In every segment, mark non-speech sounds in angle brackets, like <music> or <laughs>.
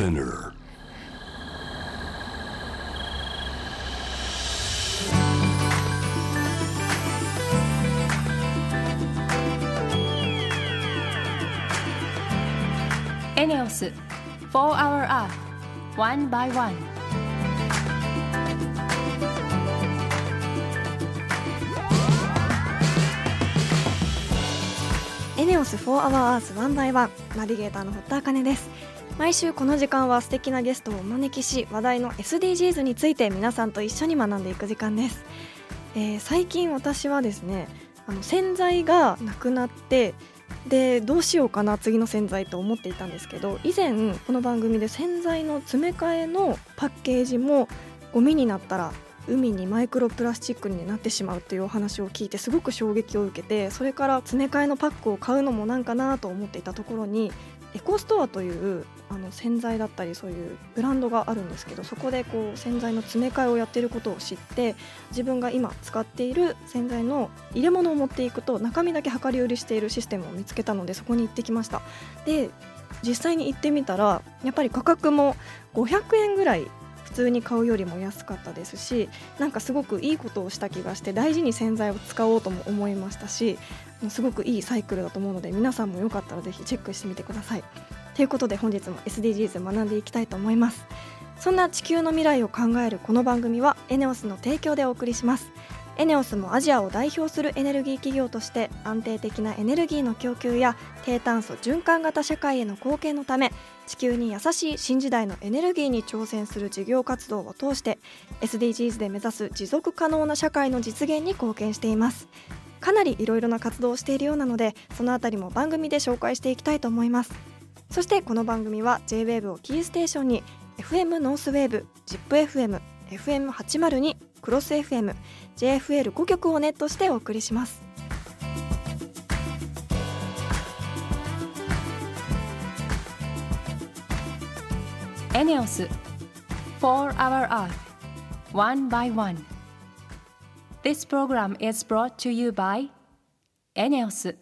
Spinner. エネオス4 Hour Earth One by One エネオス4 Hour Earth 1 by 1ナビゲーターの堀田茜です毎週この時間は素敵なゲストをお招きし話題の SDGs について皆さんと一緒に学んでいく時間です、えー最近私はですねあの洗剤がなくなってでどうしようかな次の洗剤と思っていたんですけど以前この番組で洗剤の詰め替えのパッケージもゴミになったら海にマイクロプラスチックになってしまうというお話を聞いてすごく衝撃を受けてそれから詰め替えのパックを買うのもなんかなと思っていたところにエコストアというあの洗剤だったりそういうブランドがあるんですけどそこでこう洗剤の詰め替えをやっていることを知って自分が今使っている洗剤の入れ物を持っていくと中身だけ量り売りしているシステムを見つけたのでそこに行ってきました。で実際に行ってみたらやっぱり価格も500円ぐらい普通に買うよりも安かったですしなんかすごくいいことをした気がして大事に洗剤を使おうとも思いましたしすごくいいサイクルだと思うので皆さんもよかったらぜひチェックしてみてください。ということで本日も SDGs 学んでいきたいと思いますそんな地球の未来を考えるこの番組はエネオスの提供でお送りしますエネオスもアジアを代表するエネルギー企業として安定的なエネルギーの供給や低炭素循環型社会への貢献のため地球に優しい新時代のエネルギーに挑戦する事業活動を通して SDGs で目指す持続可能な社会の実現に貢献しています。かなりいろいろな活動をしているようなのでそのあたりも番組で紹介していきたいと思います。そしてこの番組は JWAVE をキーステーションに FM ノースウェーブ ZIPFM FM802 クロス FM JFL5 曲をネットしてお送りしますエネオス4 Hour Earth One by One This program is brought to you by エネオス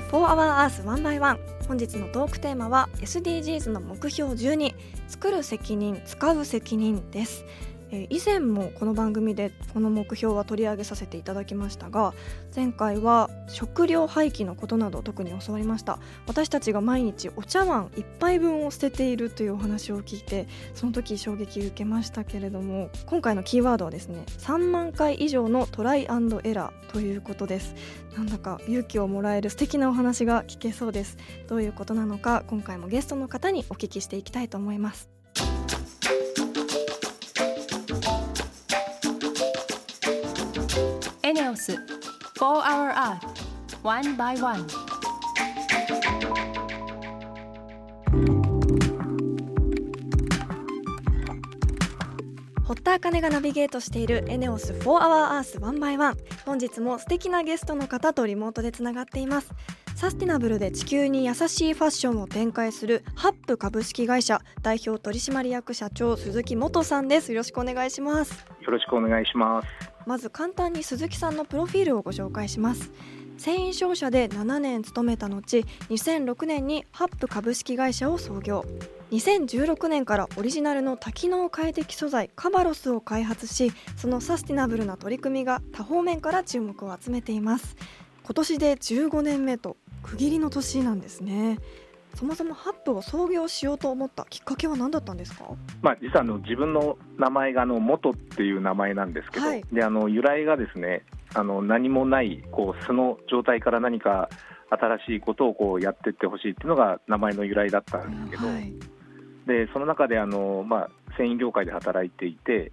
ス4 Hour Earth 1 by 1本日のトークテーマは SDGs の目標12作る責任使う責任です。え以前もこの番組でこの目標は取り上げさせていただきましたが前回は食料廃棄のことなど特に教わりました。私たちが毎日お茶碗1杯分を捨てているというお話を聞いてその時衝撃受けましたけれども今回のキーワードはですね3万回以上のトライアンドエラーということです。なんだか勇気をもらえる素敵なお話が聞けそうです。どういうことなのか今回もゲストの方にお聞きしていきたいと思います。ス4 Hour Earth One by One. 堀田茜がナビゲートしているエネオス4 Hour Earth 1 by 1本日も素敵なゲストの方とリモートでつながっています。サスティナブルで地球に優しいファッションを展開するハップ株式会社代表取締役社長鈴木元さんです。よろしくお願いします。よろしくお願いします。まず簡単に鈴木さんのプロフィールをご紹介します。繊維商社で7年勤めた後2006年にハップ株式会社を創業。2016年からオリジナルの多機能快適素材カバロスを開発しそのサスティナブルな取り組みが多方面から注目を集めています。今年で15年目と区切りの年なんですね。そもそもハップを創業しようと思ったきっかけは何だったんですか？まあ、実はあの自分の名前があの元っていう名前なんですけど、はい。であの由来がですねあの何もないこう素の状態から何か新しいことをこうやっていってほしいっていうのが名前の由来だったんですけど、はい。でその中であの、まあ、繊維業界で働いていて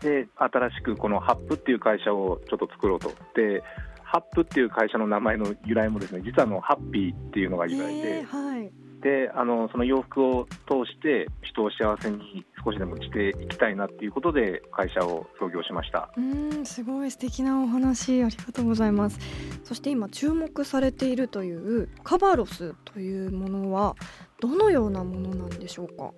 で新しくこのハップっていう会社をちょっと作ろうと。でハップっていう会社の名前の由来もですね実はあのハッピーっていうのが由来で。えーはい。であのその洋服を通して人を幸せに少しでもしていきたいなっていうことで会社を創業しました。うーんすごい素敵なお話ありがとうございます。そして今注目されているというカバロスというものはどのようなものなんでしょうか？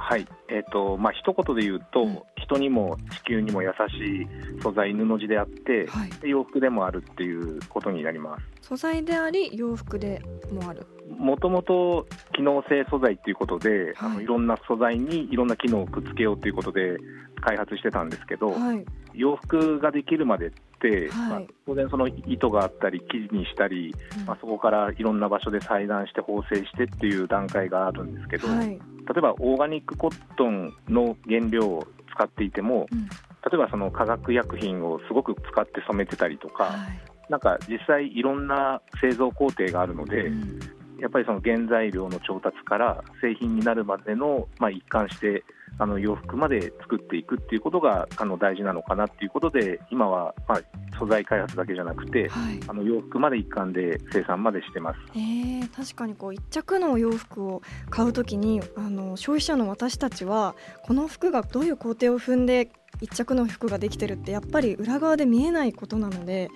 はい、えーとまあ一言で言うと、うん。人にも地球にも優しい素材布地であって、はい。で洋服でもあるっていうことになります。素材であり洋服でもある。もともと機能性素材っていうことで、あはい。のいろんな素材にいろんな機能をくっつけようということで開発してたんですけど、はい。洋服ができるまでって、はいまあ、当然その糸があったり生地にしたり、まあ、そこからいろんな場所で裁断して縫製してっていう段階があるんですけど、はい、例えばオーガニックコットンの原料を使っていてもうん。例えばその化学薬品をすごく使って染めてたりとか、はい。なんか実際いろんな製造工程があるので、うん。やっぱりその原材料の調達から製品になるまでの、まあ、一貫してあの洋服まで作っていくっていうことがあの大事なのかなっていうことで今は、まあ、素材開発だけじゃなくてはいあの洋服まで一貫で生産までしてます。えー、確かにこう一着のお洋服を買うときにあの消費者の私たちはこの服がどういう工程を踏んで一着の服ができてるってやっぱり裏側で見えないことなので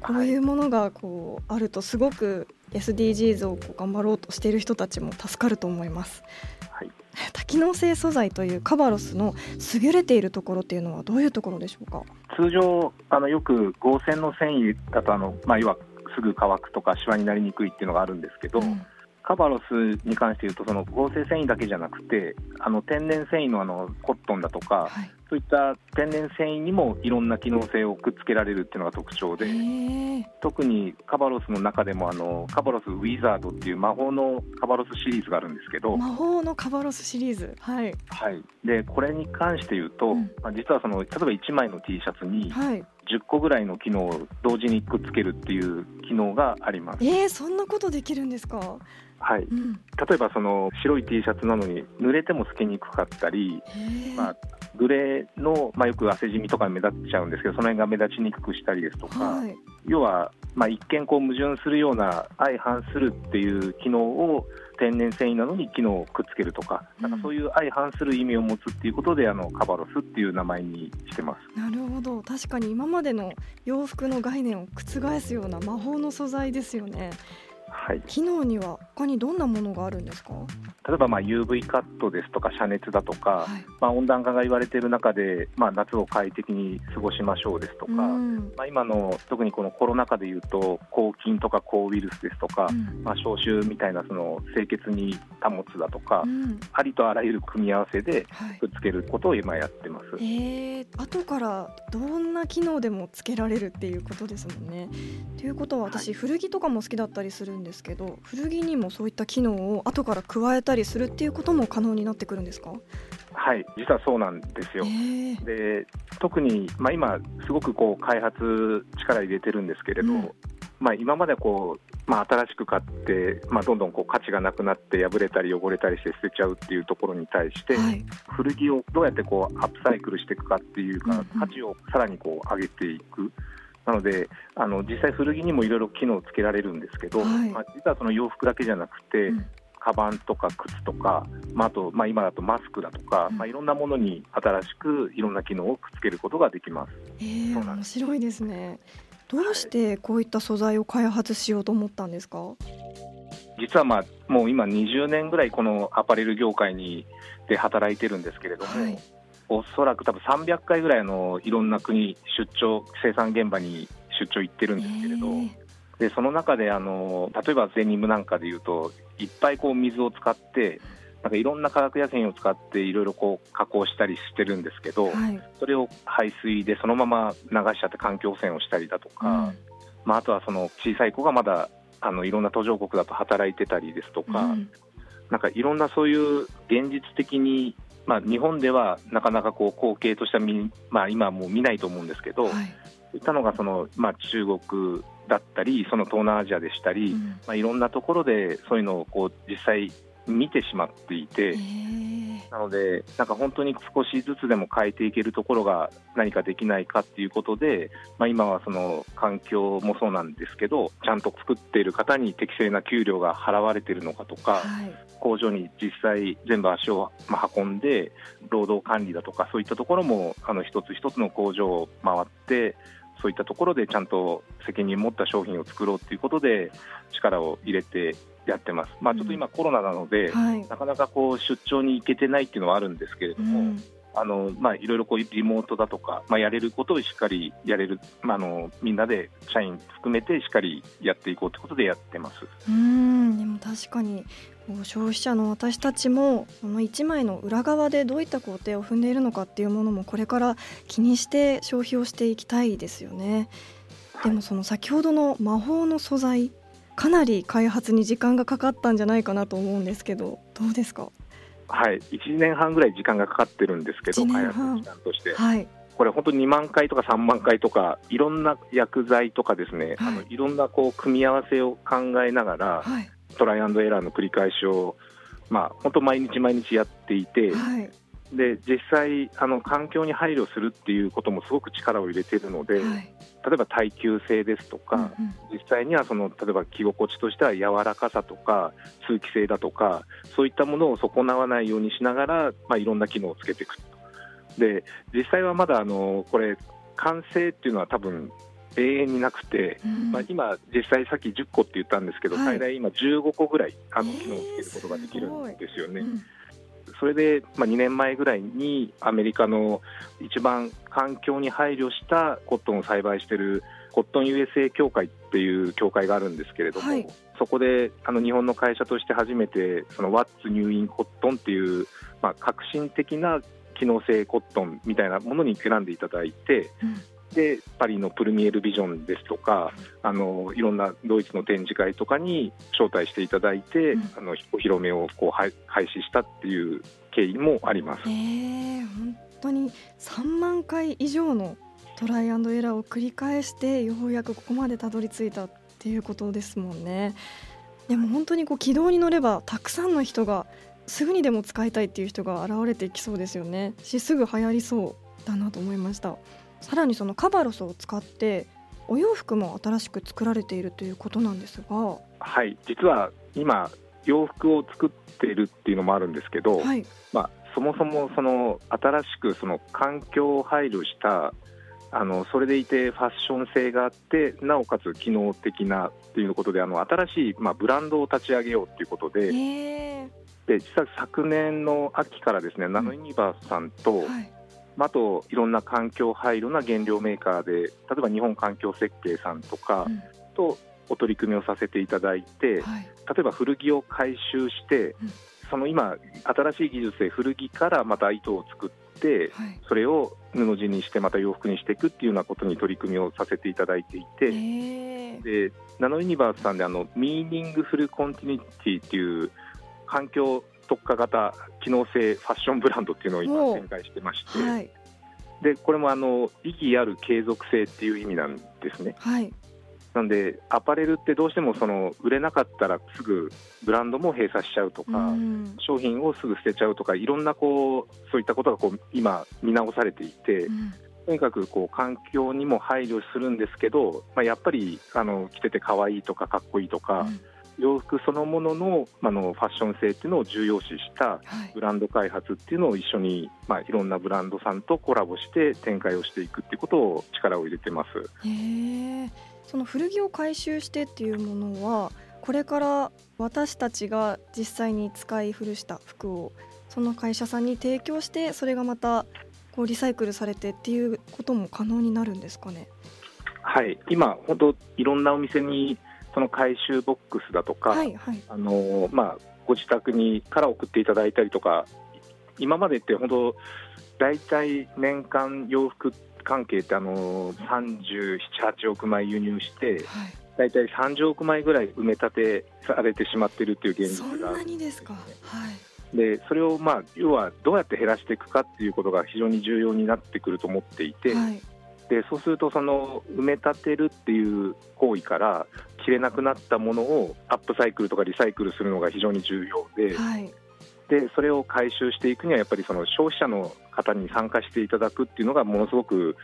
こういうものがこうあるとすごく SDGs をこう頑張ろうとしている人たちも助かると思います。はい <laughs> 多機能性素材というカバロスの優れているところっていうのはどういうところでしょうか？通常あのよく合成の繊維だとあの、まあ、要はすぐ乾くとかシワになりにくいっていうのがあるんですけど、うんカバロスに関して言うとその合成繊維だけじゃなくてあの天然繊維のあのコットンだとかはい、そういった天然繊維にもいろんな機能性をくっつけられるっていうのが特徴で、特にカバロスの中でもあのカバロスウィザードっていう魔法のカバロスシリーズがあるんですけど、魔法のカバロスシリーズ。はい。はい、でこれに関して言うと、うん。まあ、実はその例えば1枚の T シャツにはい。10個ぐらいの機能を同時にくっつけるっていう機能があります。えー、そんなことできるんですか？はい、うん、例えばその白い T シャツなのに濡れても透けにくかったり、まあ、グレーの、まあ、よく汗じみとか目立っちゃうんですけどその辺が目立ちにくくしたりですとか、はい、要は、まあ、一見こう矛盾するような相反するっていう機能を天然繊維なのに機能をくっつけるとか,、なんかそういう相反する意味を持つっていうことであのカバロスっていう名前にしてます。なるほど。確かに今までの洋服の概念を覆すような魔法の素材ですよねはい、機能には他にどんなものがあるんですか？例えばまあ UV カットですとか遮熱だとか、はい。まあ、温暖化が言われている中で、まあ、夏を快適に過ごしましょうですとか、うん。まあ、今の特にこのコロナ禍でいうと抗菌とか抗ウイルスですとか、うん。まあ、消臭みたいなその清潔に保つだとか、うん。ありとあらゆる組み合わせではい。くっつけることを今やってます。えー、後からどんな機能でもつけられるっていうことですもんね。ということは私、古着とかも好きだったりするんですけど古着にもそういった機能を後から加えたりするっていうことも可能になってくるんですか？はい、実はそうなんですよ。えー。で特に、まあ、今、すごくこう開発力入れてるんですけれど、うん。まあ、今までこう、まあ、新しく買って、まあ、どんどんこう価値がなくなって破れたり汚れたりして捨てちゃうっていうところに対して、はい。古着をどうやってこうアップサイクルしていくかっていうか、価値をさらにこう上げていく。なのであの実際、古着にもいろいろ機能をつけられるんですけど、はいまあ、実はその洋服だけじゃなくて、うんカバンとか靴とか、まあ、あと、まあ、今だとマスクだとか、うんまあ、いろんなものに新しくいろんな機能をくっつけることができます。えー、面白いですね。どうしてこういった素材を開発しようと思ったんですか？実は、まあ、もう今20年ぐらいこのアパレル業界にで働いてるんですけれども、はいおそらく多分300回ぐらいあのいろんな国出張生産現場に出張行ってるんですけれど、えー。でその中であの例えばデニムなんかでいうといっぱいこう水を使ってなんかいろんな化学薬品を使っていろいろこう加工したりしてるんですけど、はい。それを排水でそのまま流しちゃって環境汚染をしたりだとか、まあ、あとはその小さい子がまだあのいろんな途上国だと働いてたりですとか、うん。なんかいろんなそういう現実的に、まあ、日本ではなかなかこう光景としては見、まあ、今はもう見ないと思うんですけど、はい。いったのがその、まあ、中国だったりその東南アジアでしたり、うん。まあ、いろんなところでそういうのをこう実際見てしまっていて。えーなので、なんか本当に少しずつでも変えていけるところが何かできないかっていうことで、まあ、今はその環境もそうなんですけど、ちゃんと作っている方に適正な給料が払われているのかとか、はい工場に実際全部足をまあ運んで、労働管理だとか、そういったところもあの一つ一つの工場を回って、そういったところでちゃんと責任を持った商品を作ろうということで力を入れてやってます、まあ、ちょっと今、コロナなので、はい。なかなかこう出張に行けてないっていうのはあるんですけれども、うん。あのまあ、いろいろこうリモートだとか、まあ、やれることをしっかりやれる、まあ、あのみんなで社員含めてしっかりやっていこうということでやってます。うん。でも確かに消費者の私たちもその1枚の裏側でどういった工程を踏んでいるのかっていうものもこれから気にして消費をしていきたいですよね。でもその先ほどの魔法の素材かなり開発に時間がかかったんじゃないかなと思うんですけどどうですか？はい、1年半ぐらい時間がかかってるんですけど、1年開半発の時間として、はい。これ、本当に2万回とか3万回とか、いろんな薬剤とかですね、はいい、あのいろんなこう組み合わせを考えながら、はいトライアンドエラーの繰り返しを、まあ、本当、毎日毎日やっていて、はい。で実際あの、環境に配慮するっていうこともすごく力を入れているので、はい。例えば耐久性ですとか、うんうん。実際にはその例えば着心地としては柔らかさとか通気性だとかそういったものを損なわないようにしながら、まあ、いろんな機能をつけていくと。で実際はまだあのこれ完成っていうのは多分永遠になくて、うんまあ、今実際さっき10個って言ったんですけど、はい。最大今15個ぐらいあのえー機能をつけることができるんですよね。うん。それで、まあ、2年前ぐらいにアメリカの一番環境に配慮したコットンを栽培しているコットン USA 協会っていう協会があるんですけれども、はい。そこであの日本の会社として初めてその What's New in Cotton っていう、まあ、革新的な機能性コットンみたいなものに選んでいただいて、うんでパリのプルミエルビジョンですとかあのいろんなドイツの展示会とかに招待していただいて、うんあのお披露目をこうはい開始したっていう経緯もあります。えー、本当に3万回以上のトライアンドエラーを繰り返してようやくここまでたどり着いたっていうことですもんね。でも本当にこう軌道に乗ればたくさんの人がすぐにでも使いたいっていう人が現れてきそうですよね。しすぐ流行りそうだなと思いました。さらにそのカバロスを使ってお洋服も新しく作られているということなんですが、はい、実は今、洋服を作っているっていうのもあるんですけど、はい、まあ、そもそもその新しくその環境を配慮したあのそれでいてファッション性があってなおかつ機能的なっていうことであの新しい、まあ、ブランドを立ち上げようということで,、えー。で実は昨年の秋からですね、ナノユニバースさんと、はい、まああといろんな環境配慮な原料メーカーで例えば日本環境設計さんとかうん。とお取り組みをさせていただいて、はい、例えば古着を回収して、うん。その今、新しい技術で古着からまた糸を作って、はい、それを布地にしてまた洋服にしていくっていうようなことに取り組みをさせていただいていて、えー。でナノユニバースさんであの meaningful continuity っていう環境特化型機能性ファッションブランドっていうのをお今う。展開してまして、はい、でこれもあの意義ある継続性っていう意味なんですね。はい、なんでアパレルってどうしてもその売れなかったらすぐブランドも閉鎖しちゃうとか、うん。商品をすぐ捨てちゃうとかいろんなこうそういったことがこう今見直されていて、うん。とにかくこう環境にも配慮するんですけど、まあ、やっぱりあの着てて可愛いとかかっこいいとか、うん洋服そのもののあのファッション性っていうのを重要視したはいブランド開発っていうのを一緒に、まあ、いろんなブランドさんとコラボして展開をしていくっていうことを力を入れてます。へえその古着を回収してっていうものはこれから私たちが実際に使い古した服をその会社さんに提供してそれがまたこうリサイクルされてっていうことも可能になるんですかね？はい、今、本当いろんなお店にその回収ボックスだとか、はいはい。あのまあ、ご自宅にから送っていただいたりとか、今までって本当、大体年間洋服関係ってあの37、8億枚輸入して、はい。大体30億枚ぐらい埋め立てされてしまっているっていう現そんな実があるにですか？はい。でそれを、まあ、要はどうやって減らしていくかっていうことが非常に重要になってくると思っていて、はい。でそうするとその埋め立てるっていう行為から着れなくなったものをアップサイクルとかリサイクルするのが非常に重要ではい。でそれを回収していくにはやっぱりその消費者の方に参加していただくっていうのがものすごく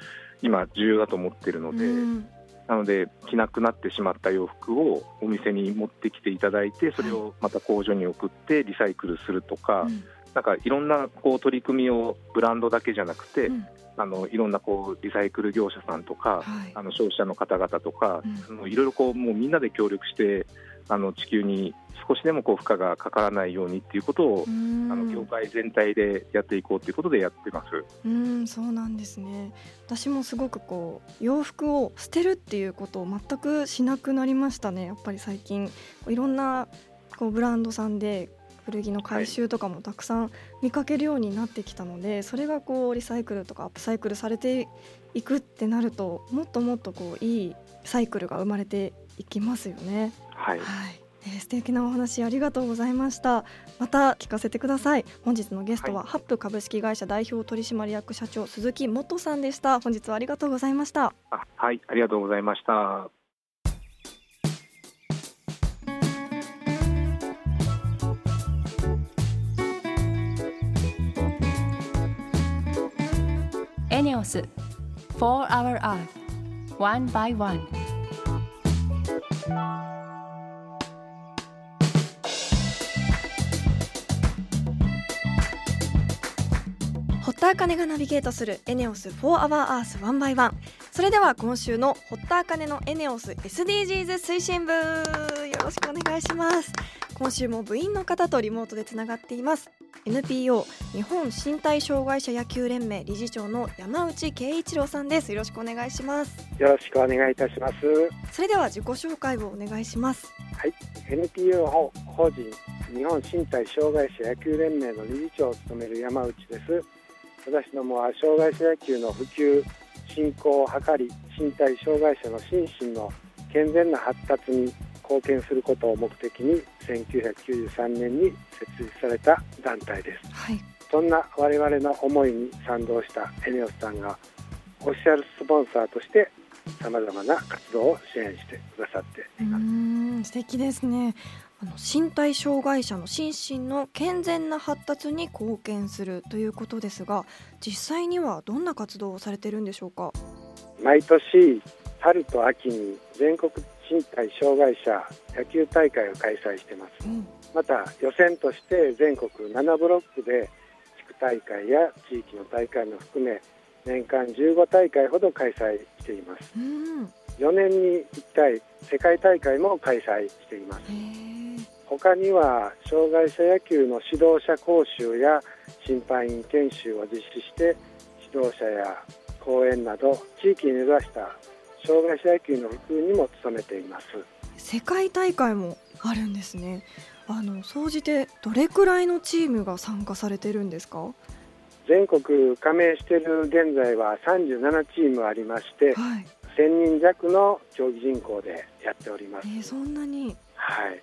今重要だと思っているので、うん。なので着なくなってしまった洋服をお店に持ってきていただいてそれをまた工場に送ってリサイクルするとか、うん。なんかいろんなこう取り組みをブランドだけじゃなくて、うんあのいろんなこうリサイクル業者さんとか、はい。あの消費者の方々とか、うん。あのいろいろこうもうみんなで協力してあの地球に少しでもこう負荷がかからないようにっていうことを、うん。あの業界全体でやっていこうということでやってます。うんそうなんですね。私もすごくこう洋服を捨てるっていうことを全くしなくなりましたね。やっぱり最近いろんなこうブランドさんで古着の回収とかもたくさん見かけるようになってきたので、それがこうリサイクルとかアップサイクルされていくってなるともっともっとこういいサイクルが生まれていきますよね。はい、はい、えー素敵なお話ありがとうございました。また聞かせてください。本日のゲストは、はハップ株式会社代表取締役社長鈴木元さんでした。本日はありがとうございました。あはい、ありがとうございました。ENEOS For Our Earth One by One 堀田茜がナビゲートするエネオス4 Hour Earth One by One。それでは今週の堀田茜のエネオス SDGs 推進部よろしくお願いします。今週も部員の方とリモートでつながっています。NPO 日本身体障害者野球連盟理事長の山内圭一郎さんです。よろしくお願いします。よろしくお願いいたします。それでは自己紹介をお願いします。NPO 法人日本身体障害者野球連盟の理事長を務める山内です。私どもは障害者野球の普及、振興を図り、身体障害者の心身の健全な発達に貢献することを目的に1993年に設立された団体です。はい。そんな我々の思いに賛同したエネオスさんがオフィシャルスポンサーとしてさまざまな活動を支援してくださってうーん素敵ですねあの身体障害者の心身の健全な発達に貢献するということですが実際にはどんな活動をされてるんでしょうか？毎年春と秋に全国身体障害者野球大会を開催しています。また予選として全国7ブロックで地区大会や地域の大会も含め年間15大会ほど開催しています。うん。4年に1回世界大会も開催しています。他には障害者野球の指導者講習や審判員研修を実施して指導者や講演など地域に根ざした障害者野球の普及にも努めています。世界大会もあるんですね。あの総じてどれくらいのチームが参加されてるんですか？全国加盟している現在は37チームありましてはい、1000人弱の競技人口でやっております。えー、そんなに？はい、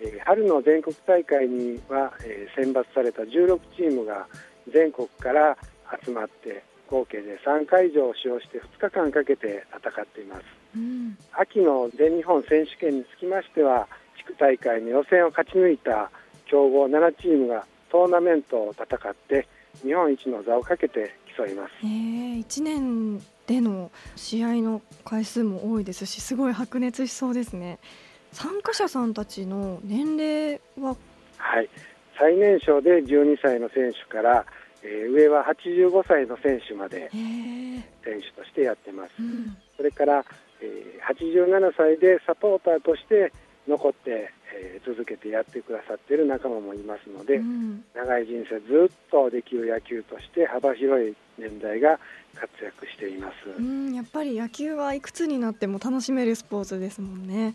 えー春の全国大会には、えー選抜された16チームが全国から集まって合計で3会場を使用して2日間かけて戦っています。うん。秋の全日本選手権につきましては地区大会の予選を勝ち抜いた強豪7チームがトーナメントを戦って日本一の座をかけて競います。えー、1年での試合の回数も多いですしすごい白熱しそうですね。参加者さんたちの年齢は？はい、最年少で12歳の選手から、えー上は85歳の選手までえー。選手としてやってます。うん。それから、えー87歳でサポーターとして残って、えー続けてやってくださっている仲間もいますので、うん。長い人生ずっとできる野球として幅広い年代が活躍しています。うん、やっぱり野球はいくつになっても楽しめるスポーツですもんね。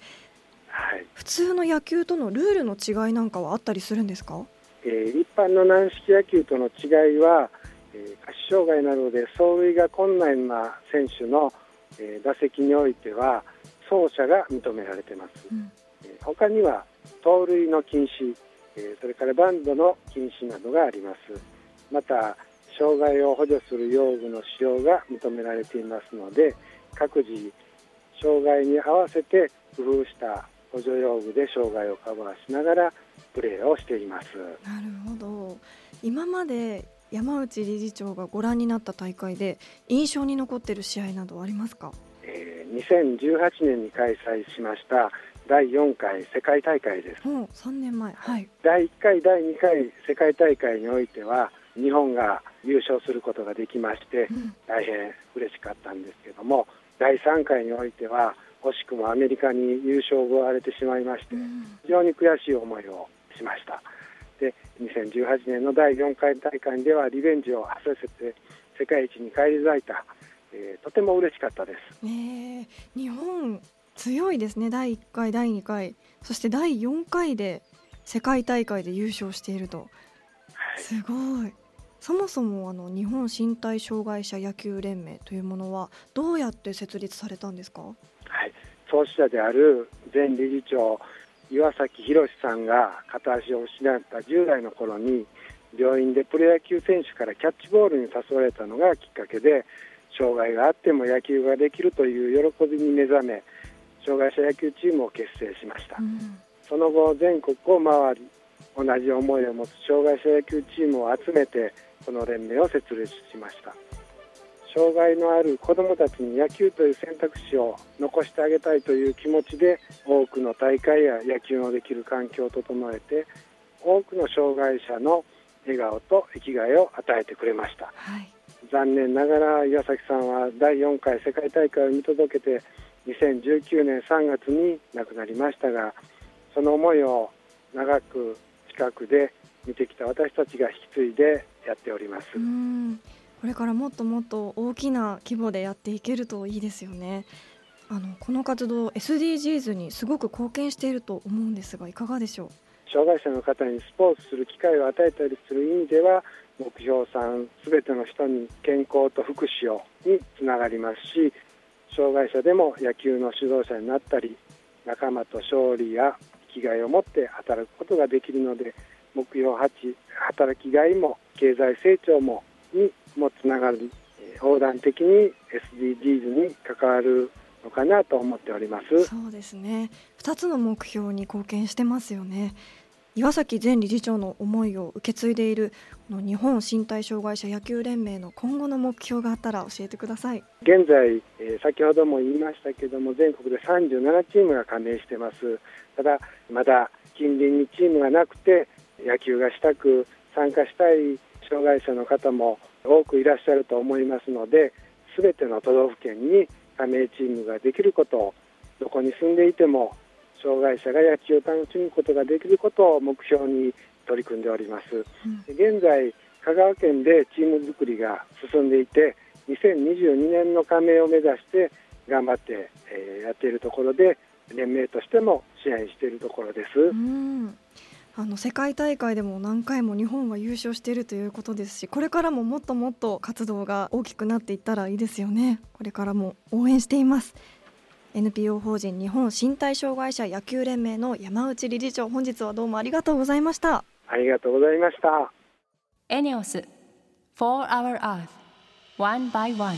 はい。普通の野球とのルールの違いなんかはあったりするんですか？えー一般の軟式野球との違いは、えー下肢障害などで走塁が困難な選手の、えー打席においては走者が認められています。うんえー他には盗塁の禁止、えーそれからバンドの禁止などがありますまた障害を補助する用具の使用が認められていますので各自障害に合わせて工夫した補助用具で障害をカバーしながらプレーをしています。なるほど。今まで山内理事長がご覧になった大会で印象に残っている試合などありますか？えー2018年に開催しました第4回世界大会です。もう3年前。はい。第1回、第2回世界大会においては日本が優勝することができまして大変嬉しかったんですけども第3回においては惜しくもアメリカに優勝を奪われてしまいまして非常に悔しい思いをしました。で2018年の第4回大会ではリベンジを果たせて世界一に返り咲いた、えー、とても嬉しかったです、ね、日本強いですね。第1回第2回。そして第4回で世界大会で優勝していると、はい、すごい。そもそもあの日本身体障害者野球連盟というものはどうやって設立されたんですか、はい、創始者である前理事長岩崎宏さんが片足を失った10代の頃に病院でプロ野球選手からキャッチボールに誘われたのがきっかけで障害があっても野球ができるという喜びに目覚め障害者野球チームを結成しました、うん、その後全国を回り同じ思いを持つ障害者野球チームを集めてこの連盟を設立しました障害のある子どもたちに野球という選択肢を残してあげたいという気持ちで多くの大会や野球のできる環境を整えて多くの障害者の笑顔と生きがいを与えてくれました、はい、残念ながら岩崎さんは第4回世界大会を見届けて2019年3月に亡くなりましたがその思いを長く近くで見てきた私たちが引き継いでやっておりますこれからもっともっと大きな規模でやっていけるといいですよね。あのこの活動 SDGs にすごく貢献していると思うんですがいかがでしょう？障害者の方にスポーツする機会を与えたりする意味では目標3すべての人に健康と福祉をにつながりますし障害者でも野球の指導者になったり仲間と勝利や生きがいを持って働くことができるので目標8働きがいも経済成長もにもつながり横断的に SDGs に関わるのかなと思っております。そうですね。2つの目標に貢献してますよね。岩崎前理事長の思いを受け継いでいるの日本身体障害者野球連盟の今後の目標があったら教えてください。現在、えー、先ほども言いましたけども全国で37チームが加盟してます。ただまだ近隣にチームがなくて野球がしたく参加したい障害者の方も多くいらっしゃると思いますので全ての都道府県に加盟チームができることをどこに住んでいても障害者が野球を楽しむことができることを目標に取り組んでおります、うん、現在香川県でチーム作りが進んでいて2022年の加盟を目指して頑張って、えー、やっているところで連盟としても支援しているところです。うんあの世界大会でも何回も日本は優勝しているということですしこれからももっともっと活動が大きくなっていったらいいですよね。これからも応援しています。NPO 法人日本身体障害者野球連盟の山内理事長本日はどうもありがとうございました。ありがとうございました。エネオス4 Hour Earth One by One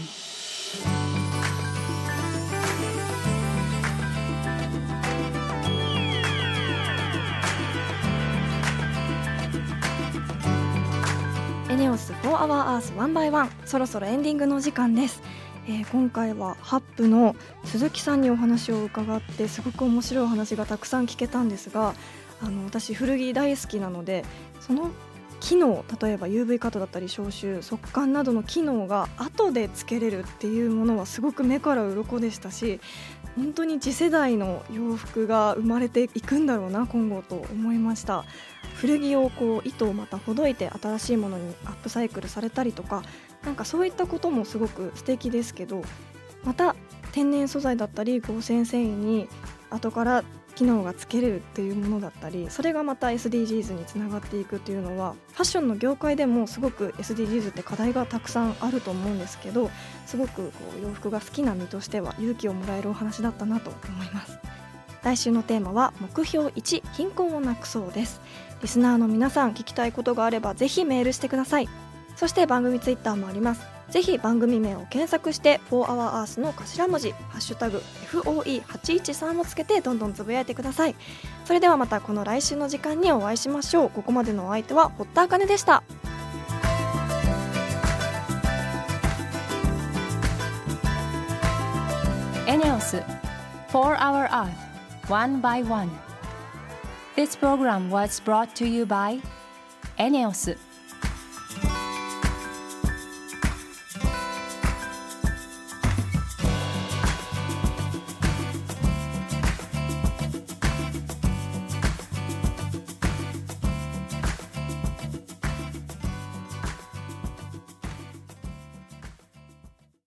ネオス 4HourEarth1by1 そろそろエンディングの時間です。えー、今回はハップの鈴木さんにお話を伺ってすごく面白いお話がたくさん聞けたんですがあの私古着大好きなのでその機能例えば UV カットだったり消臭速乾などの機能が後でつけれるっていうものはすごく目から鱗でしたし本当に次世代の洋服が生まれていくんだろうな今後と思いました。古着をこう糸をまたほどいて新しいものにアップサイクルされたりとかなんかそういったこともすごく素敵ですけどまた天然素材だったり合成繊維に後から機能がつけれるっていうものだったりそれがまた SDGs につながっていくっていうのはファッションの業界でもすごく SDGs って課題がたくさんあると思うんですけどすごくこう洋服が好きな身としては勇気をもらえるお話だったなと思います。来週のテーマは目標1貧困をなくそうです。リスナーの皆さん聞きたいことがあればぜひメールしてください。そして番組ツイッターもあります。ぜひ番組名を検索して「4HourEarth」の頭文字「ハッシュタグ #FOE813」をつけてどんどんつぶやいてください。それではまたこの来週の時間にお会いしましょう。ここまでのお相手は堀田茜でした。エネオス4 Hour Earth One by One This program was brought to you by エネオス